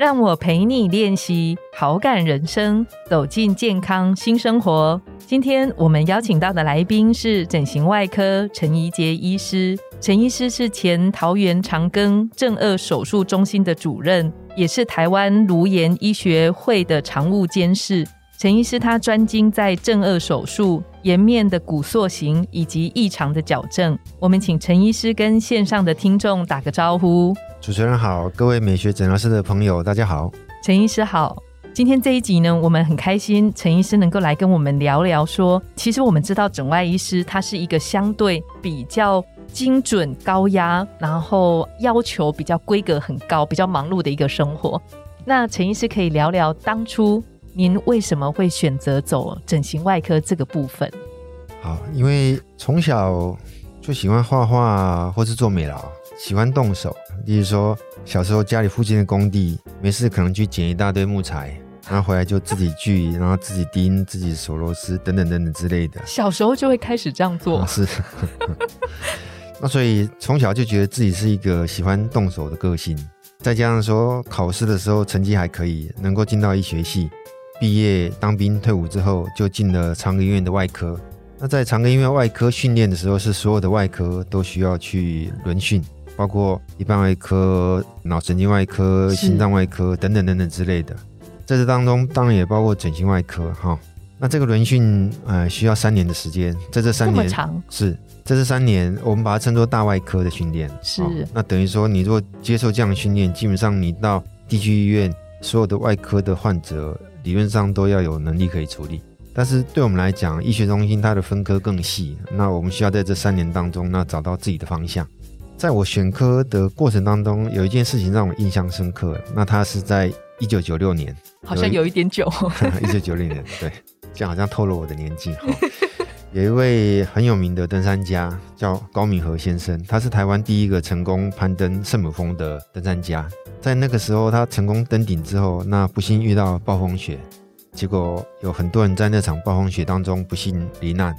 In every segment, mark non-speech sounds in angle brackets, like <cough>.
让我陪你练习好感人生，走进健康新生活。今天我们邀请到的来宾是整形外科陈怡杰医师。陈医师是前桃园长庚正颚手术中心的主任，也是台湾颅颜医学会的常务监事。陈医师他专精在正颚手术、颜面的骨塑形以及异常的矫正。我们请陈医师跟线上的听众打个招呼。主持人好，各位美学诊疗室的朋友，大家好。陈医师好。今天这一集呢，我们很开心，陈医师能够来跟我们聊聊。说，其实我们知道，整外医师他是一个相对比较精准、高压，然后要求比较规格很高、比较忙碌的一个生活。那陈医师可以聊聊当初您为什么会选择走整形外科这个部分？好，因为从小就喜欢画画或是做美劳，喜欢动手。例如说，小时候家里附近的工地，没事可能去捡一大堆木材，然后回来就自己锯，然后自己钉、自己锁螺丝等等等等之类的。小时候就会开始这样做，是。那所以从小就觉得自己是一个喜欢动手的个性，再加上说考试的时候成绩还可以，能够进到医学系，毕业当兵退伍之后就进了长庚医院的外科。那在长庚医院外科训练的时候，是所有的外科都需要去轮训。包括一般外科、脑神经外科、心脏外科等等等等之类的，在这当中当然也包括整形外科哈。那这个轮训呃需要三年的时间，在这三年是在这三年，我们把它称作大外科的训练。是那等于说，你如果接受这样的训练，基本上你到地区医院，所有的外科的患者理论上都要有能力可以处理。但是对我们来讲，医学中心它的分科更细，那我们需要在这三年当中，那找到自己的方向。在我选科的过程当中，有一件事情让我印象深刻。那他是在一九九六年，<laughs> 好像有一点久。<laughs> 一九九六年，对，这样好像透露我的年纪。<laughs> 有一位很有名的登山家叫高明和先生，他是台湾第一个成功攀登圣母峰的登山家。在那个时候，他成功登顶之后，那不幸遇到暴风雪，结果有很多人在那场暴风雪当中不幸罹难。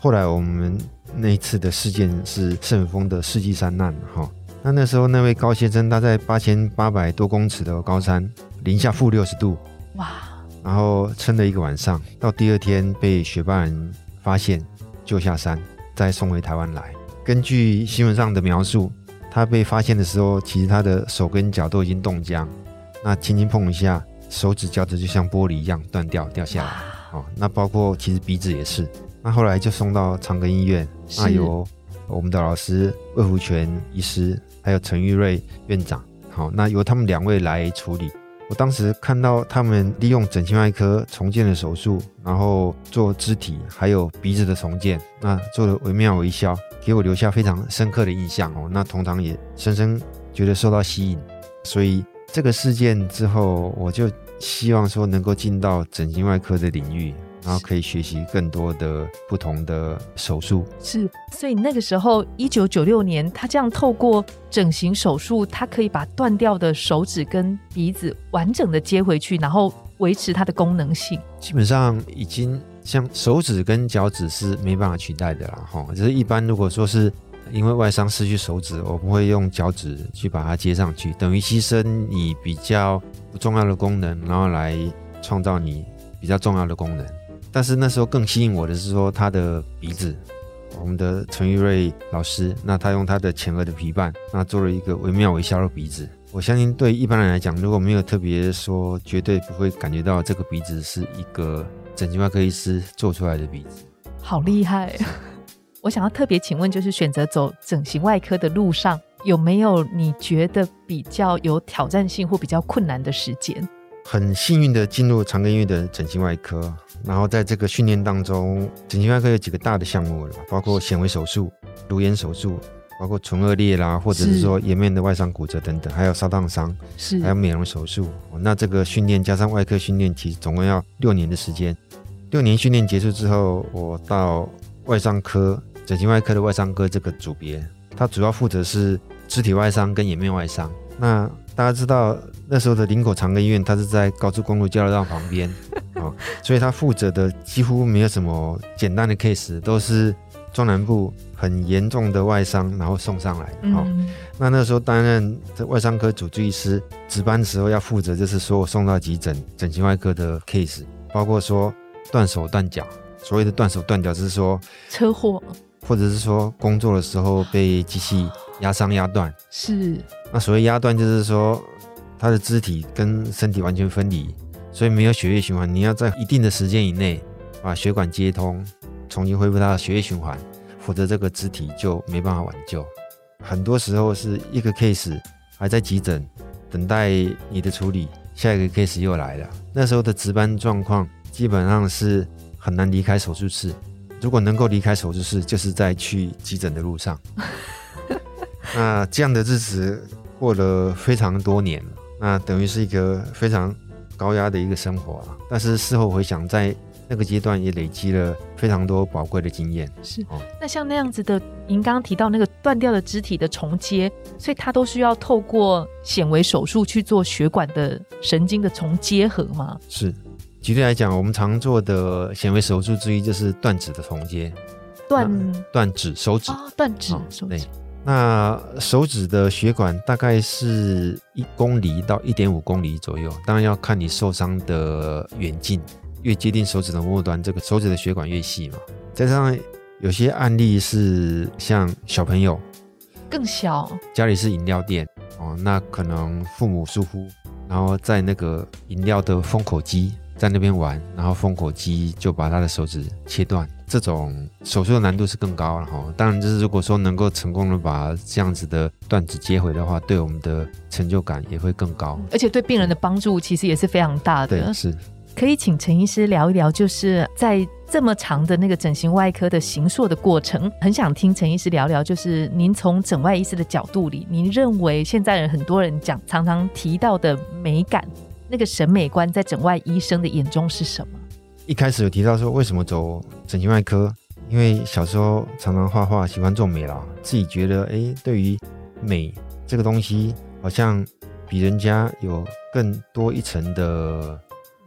后来我们。那一次的事件是圣峰的世纪山难，哈。那那时候那位高先生他在八千八百多公尺的高山，零下负六十度，哇！然后撑了一个晚上，到第二天被雪霸人发现，救下山，再送回台湾来。根据新闻上的描述，他被发现的时候，其实他的手跟脚都已经冻僵，那轻轻碰一下，手指脚趾就像玻璃一样断掉掉下来，哦，那包括其实鼻子也是。那后来就送到长庚医院，那由我们的老师魏福全医师，还有陈玉瑞院长，好，那由他们两位来处理。我当时看到他们利用整形外科重建的手术，然后做肢体还有鼻子的重建，那做的惟妙惟肖，给我留下非常深刻的印象哦。那通常也深深觉得受到吸引，所以这个事件之后，我就希望说能够进到整形外科的领域。然后可以学习更多的不同的手术，是，所以那个时候一九九六年，他这样透过整形手术，他可以把断掉的手指跟鼻子完整的接回去，然后维持它的功能性。基本上已经像手指跟脚趾是没办法取代的了哈。就是一般如果说是因为外伤失去手指，我不会用脚趾去把它接上去，等于牺牲你比较不重要的功能，然后来创造你比较重要的功能。但是那时候更吸引我的是说他的鼻子，我们的陈玉瑞老师，那他用他的前额的皮瓣，那做了一个惟妙惟肖的鼻子。我相信对一般人来讲，如果没有特别说，绝对不会感觉到这个鼻子是一个整形外科医师做出来的鼻子。好厉害！我想要特别请问，就是选择走整形外科的路上，有没有你觉得比较有挑战性或比较困难的时间？很幸运的进入长庚医院的整形外科。然后在这个训练当中，整形外科有几个大的项目了，包括显微手术、颅颜手术，包括唇腭裂啦，或者是说颜面的外伤骨折等等，还有烧烫伤，是还有美容手术。那这个训练加上外科训练，其实总共要六年的时间。六年训练结束之后，我到外伤科整形外科的外伤科这个组别，它主要负责是肢体外伤跟颜面外伤。那大家知道那时候的林口长庚医院，它是在高速公路交流道旁边，<laughs> 哦，所以它负责的几乎没有什么简单的 case，都是中南部很严重的外伤，然后送上来。好，那那时候担任这外伤科主治医师值班的时候，要负责就是说我送到急诊整形外科的 case，包括说断手断脚。所谓的断手断脚，是说车祸，或者是说工作的时候被机器压伤压断。是。那所谓压断，就是说他的肢体跟身体完全分离，所以没有血液循环。你要在一定的时间以内把血管接通，重新恢复他的血液循环，否则这个肢体就没办法挽救。很多时候是一个 case 还在急诊等待你的处理，下一个 case 又来了。那时候的值班状况基本上是。很难离开手术室，如果能够离开手术室，就是在去急诊的路上。<laughs> 那这样的日子过了非常多年，那等于是一个非常高压的一个生活啊。但是事后回想，在那个阶段也累积了非常多宝贵的经验。是哦，那像那样子的，您刚刚提到那个断掉的肢体的重接，所以它都需要透过显微手术去做血管的神经的重接合吗？是。举例来讲，我们常做的显微手术之一就是断指的缝接，断断指手指啊，断指手指。那手指的血管大概是一公里到一点五公里左右，当然要看你受伤的远近，越接近手指的末端，这个手指的血管越细嘛。加上有些案例是像小朋友更小，家里是饮料店哦，那可能父母疏忽，然后在那个饮料的封口机。在那边玩，然后封口机就把他的手指切断，这种手术的难度是更高了哈。当然，就是如果说能够成功的把这样子的断指接回的话，对我们的成就感也会更高，而且对病人的帮助其实也是非常大的。对，是。可以请陈医师聊一聊，就是在这么长的那个整形外科的行硕的过程，很想听陈医师聊聊，就是您从整外医师的角度里，您认为现在人很多人讲常常提到的美感。那个审美观在整外医生的眼中是什么？一开始有提到说为什么走整形外科，因为小时候常常画画，喜欢做美劳，自己觉得哎，对于美这个东西，好像比人家有更多一层的，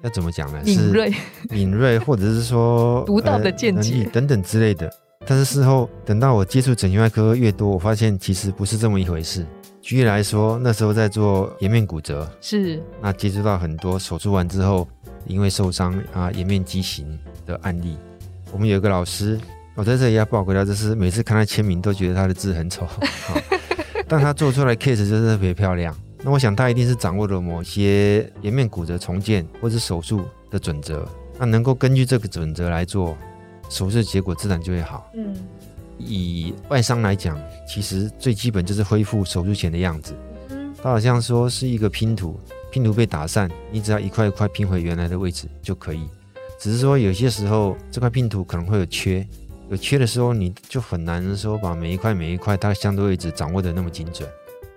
要怎么讲呢？敏锐、敏锐，或者是说 <laughs> 独到的见解等等之类的。但是事后等到我接触整形外科越多，我发现其实不是这么一回事。举例来说，那时候在做颜面骨折，是那接触到很多手术完之后因为受伤啊颜面畸形的案例。我们有一个老师，我在这里要报给他，就是每次看他签名都觉得他的字很丑，<laughs> 但他做出来 case 就是特别漂亮。那我想他一定是掌握了某些颜面骨折重建或者手术的准则，那能够根据这个准则来做手术，结果自然就会好。嗯。以外伤来讲，其实最基本就是恢复手术前的样子。嗯，它好像说是一个拼图，拼图被打散，你只要一块一块拼回原来的位置就可以。只是说有些时候这块拼图可能会有缺，有缺的时候你就很难说把每一块每一块它相对位置掌握的那么精准。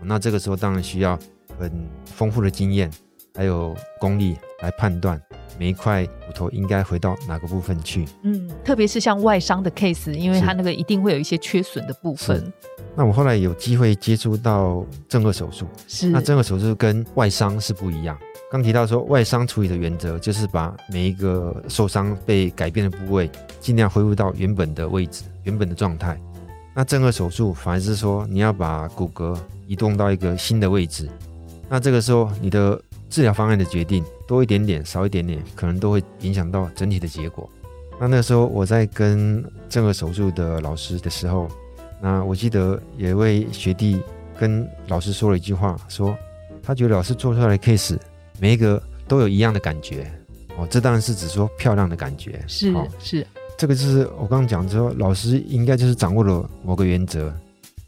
那这个时候当然需要很丰富的经验，还有功力来判断。每一块骨头应该回到哪个部分去？嗯，特别是像外伤的 case，因为它那个一定会有一些缺损的部分。那我后来有机会接触到正颌手术，是那正颌手术跟外伤是不一样。刚提到说外伤处理的原则就是把每一个受伤被改变的部位尽量恢复到原本的位置、原本的状态。那正颌手术反而是说你要把骨骼移动到一个新的位置。那这个时候你的治疗方案的决定。多一点点，少一点点，可能都会影响到整体的结果。那那时候我在跟正颌手术的老师的时候，那我记得有一位学弟跟老师说了一句话，说他觉得老师做出来的 case 每一个都有一样的感觉。哦，这当然是指说漂亮的感觉。是是，这个就是我刚刚讲说，老师应该就是掌握了某个原则，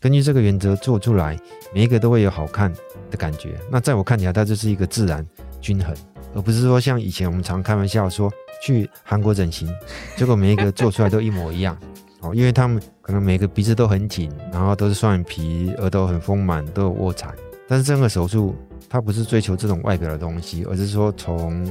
根据这个原则做出来，每一个都会有好看的感觉。那在我看起来，它就是一个自然均衡。而不是说像以前我们常开玩笑说去韩国整形，结果每一个做出来都一模一样哦，因为他们可能每个鼻子都很紧，然后都是双眼皮，额头很丰满，都有卧蚕。但是这个手术它不是追求这种外表的东西，而是说从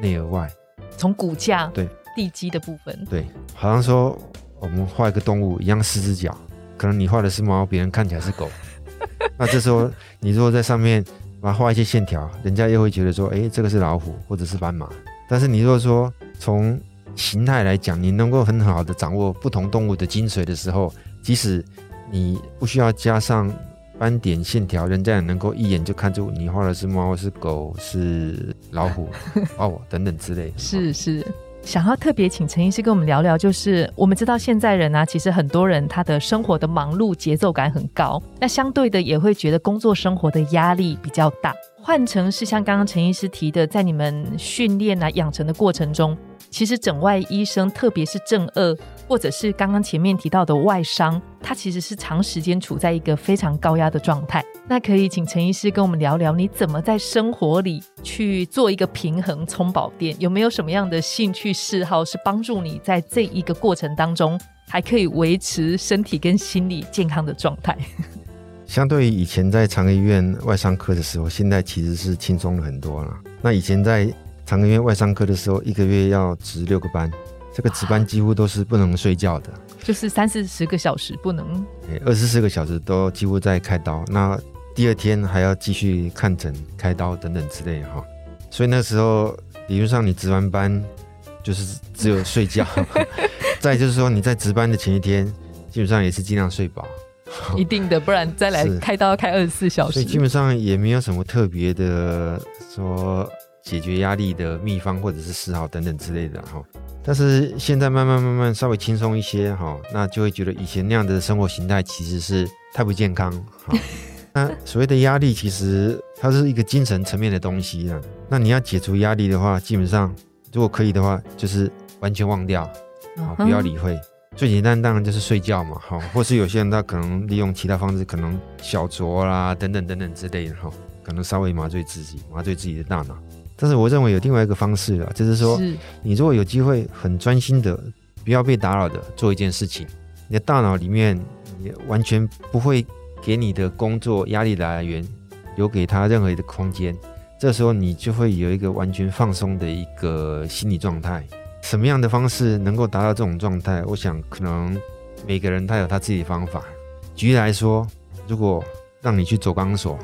内而外，从骨架对地基的部分。对，好像说我们画一个动物一样四只脚，可能你画的是猫，别人看起来是狗。<laughs> 那这时候你如果在上面把它画一些线条，人家又会觉得说，哎，这个是老虎或者是斑马。但是你如果说从形态来讲，你能够很好的掌握不同动物的精髓的时候，即使你不需要加上斑点线条，人家也能够一眼就看出你画的是猫、是狗、是老虎 <laughs> 哦等等之类。是是。想要特别请陈医师跟我们聊聊，就是我们知道现在人啊，其实很多人他的生活的忙碌节奏感很高，那相对的也会觉得工作生活的压力比较大。换成是像刚刚陈医师提的，在你们训练啊养成的过程中。其实整外医生，特别是正二，或者是刚刚前面提到的外伤，它其实是长时间处在一个非常高压的状态。那可以请陈医师跟我们聊聊，你怎么在生活里去做一个平衡充饱电？有没有什么样的兴趣嗜好是帮助你在这一个过程当中，还可以维持身体跟心理健康的状态？相对于以前在长庚医院外伤科的时候，现在其实是轻松了很多了。那以前在长庚医院外伤科的时候，一个月要值六个班，这个值班几乎都是不能睡觉的，就是三四十个小时不能，二十四个小时都几乎在开刀。那第二天还要继续看诊、开刀等等之类哈。所以那时候理论上你值完班就是只有睡觉，<laughs> 再就是说你在值班的前一天，基本上也是尽量睡饱，一定的，不然再来开刀要开二十四小时。所以基本上也没有什么特别的说。解决压力的秘方或者是嗜好等等之类的哈，但是现在慢慢慢慢稍微轻松一些哈，那就会觉得以前那样的生活形态其实是太不健康哈。<laughs> 那所谓的压力其实它是一个精神层面的东西啊。那你要解除压力的话，基本上如果可以的话，就是完全忘掉，好不要理会。最简单当然就是睡觉嘛，哈，或是有些人他可能利用其他方式，可能小酌啦等等等等之类的哈，可能稍微麻醉自己，麻醉自己的大脑。但是我认为有另外一个方式了，就是说，你如果有机会很专心的，不要被打扰的做一件事情，你的大脑里面也完全不会给你的工作压力来源留给他任何的空间，这时候你就会有一个完全放松的一个心理状态。什么样的方式能够达到这种状态？我想可能每个人他有他自己的方法。举例来说，如果让你去走钢索。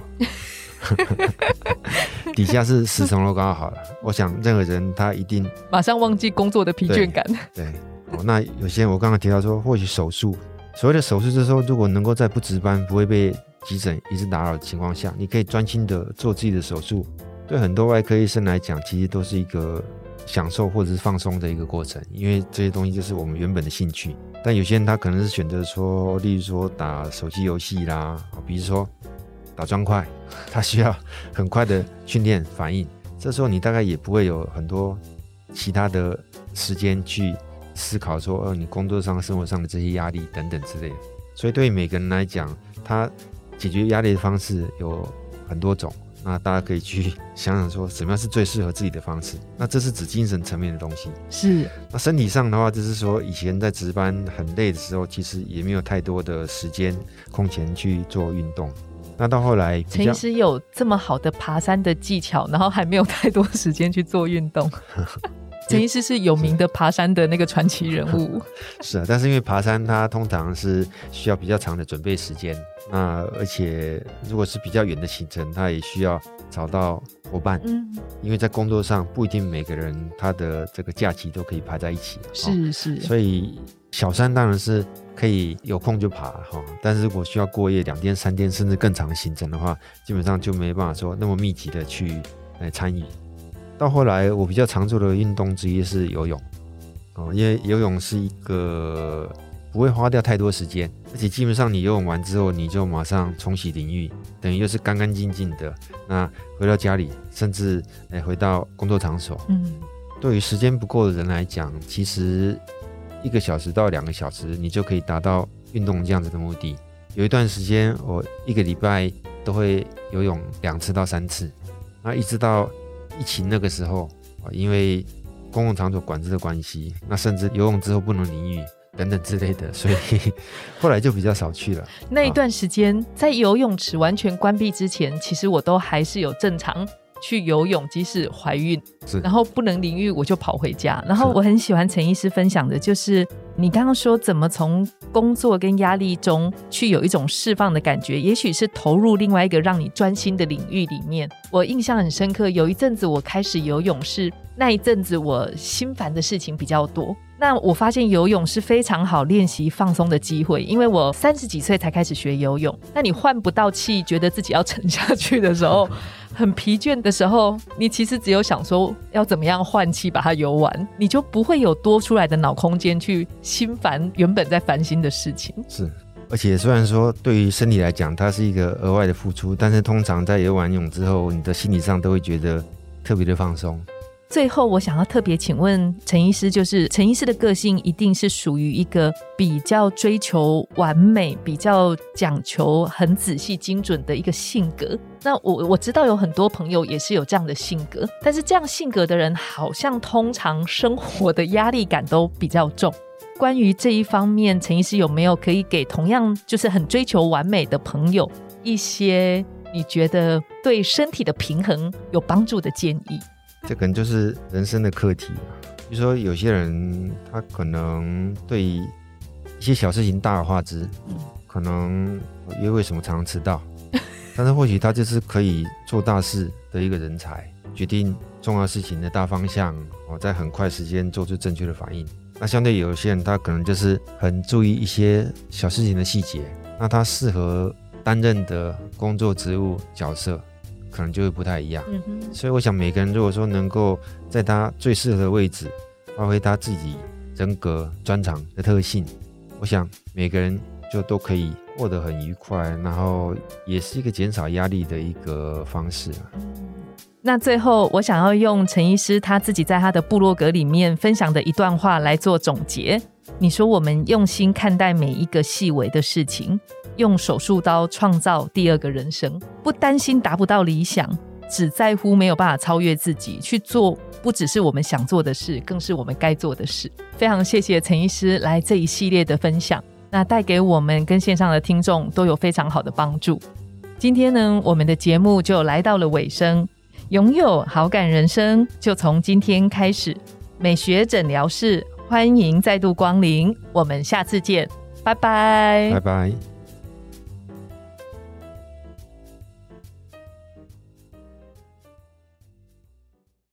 <laughs> 底下是十层楼高好了，我想任何人他一定马上忘记工作的疲倦感。对，哦，那有些我刚刚提到说，或许手术，所谓的手术就是说，如果能够在不值班、不会被急诊一直打扰的情况下，你可以专心的做自己的手术。对很多外科医生来讲，其实都是一个享受或者是放松的一个过程，因为这些东西就是我们原本的兴趣。但有些人他可能是选择说，例如说打手机游戏啦，比如说。打砖块，<laughs> 它需要很快的训练反应，这时候你大概也不会有很多其他的时间去思考说，呃，你工作上、生活上的这些压力等等之类的。所以对于每个人来讲，他解决压力的方式有很多种，那大家可以去想想说，什么样是最适合自己的方式。那这是指精神层面的东西。是。那身体上的话，就是说以前在值班很累的时候，其实也没有太多的时间空闲去做运动。那到后来，陈医师有这么好的爬山的技巧，然后还没有太多时间去做运动。<laughs> 陈医师是有名的爬山的那个传奇人物。<laughs> 是啊，但是因为爬山它通常是需要比较长的准备时间，那而且如果是比较远的行程，它也需要找到伙伴。嗯，因为在工作上不一定每个人他的这个假期都可以排在一起。是是，所以小山当然是。可以有空就爬哈，但是如果需要过夜两天三天甚至更长的行程的话，基本上就没办法说那么密集的去来参与。到后来我比较常做的运动之一是游泳哦，因为游泳是一个不会花掉太多时间，而且基本上你游泳完之后你就马上冲洗淋浴，等于又是干干净净的。那回到家里，甚至哎回到工作场所，嗯，对于时间不够的人来讲，其实。一个小时到两个小时，你就可以达到运动这样子的目的。有一段时间，我一个礼拜都会游泳两次到三次。那一直到疫情那个时候，因为公共场所管制的关系，那甚至游泳之后不能淋浴等等之类的，所以后来就比较少去了。<laughs> 那一段时间，在游泳池完全关闭之前，其实我都还是有正常去游泳，即使怀孕，是然后不能淋浴，我就跑回家。然后我很喜欢陈医师分享的，就是你刚刚说怎么从工作跟压力中去有一种释放的感觉，也许是投入另外一个让你专心的领域里面。我印象很深刻，有一阵子我开始游泳是那一阵子我心烦的事情比较多。那我发现游泳是非常好练习放松的机会，因为我三十几岁才开始学游泳。那你换不到气，觉得自己要沉下去的时候，<laughs> 很疲倦的时候，你其实只有想说要怎么样换气把它游完，你就不会有多出来的脑空间去心烦原本在烦心的事情。是，而且虽然说对于身体来讲，它是一个额外的付出，但是通常在游完泳之后，你的心理上都会觉得特别的放松。最后，我想要特别请问陈医师，就是陈医师的个性一定是属于一个比较追求完美、比较讲求很仔细、精准的一个性格。那我我知道有很多朋友也是有这样的性格，但是这样性格的人好像通常生活的压力感都比较重。关于这一方面，陈医师有没有可以给同样就是很追求完美的朋友一些你觉得对身体的平衡有帮助的建议？这可能就是人生的课题啊。比如说，有些人他可能对一些小事情大而化之，可能约会什么常常迟到，但是或许他就是可以做大事的一个人才，决定重要事情的大方向，哦，在很快时间做出正确的反应。那相对有些人，他可能就是很注意一些小事情的细节，那他适合担任的工作职务角色。可能就会不太一样，嗯哼。所以我想每个人如果说能够在他最适合的位置发挥他自己人格专长的特性，我想每个人就都可以过得很愉快，然后也是一个减少压力的一个方式啊。那最后，我想要用陈医师他自己在他的部落格里面分享的一段话来做总结。你说我们用心看待每一个细微的事情。用手术刀创造第二个人生，不担心达不到理想，只在乎没有办法超越自己去做，不只是我们想做的事，更是我们该做的事。非常谢谢陈医师来这一系列的分享，那带给我们跟线上的听众都有非常好的帮助。今天呢，我们的节目就来到了尾声，拥有好感人生就从今天开始。美学诊疗室欢迎再度光临，我们下次见，拜拜，拜拜。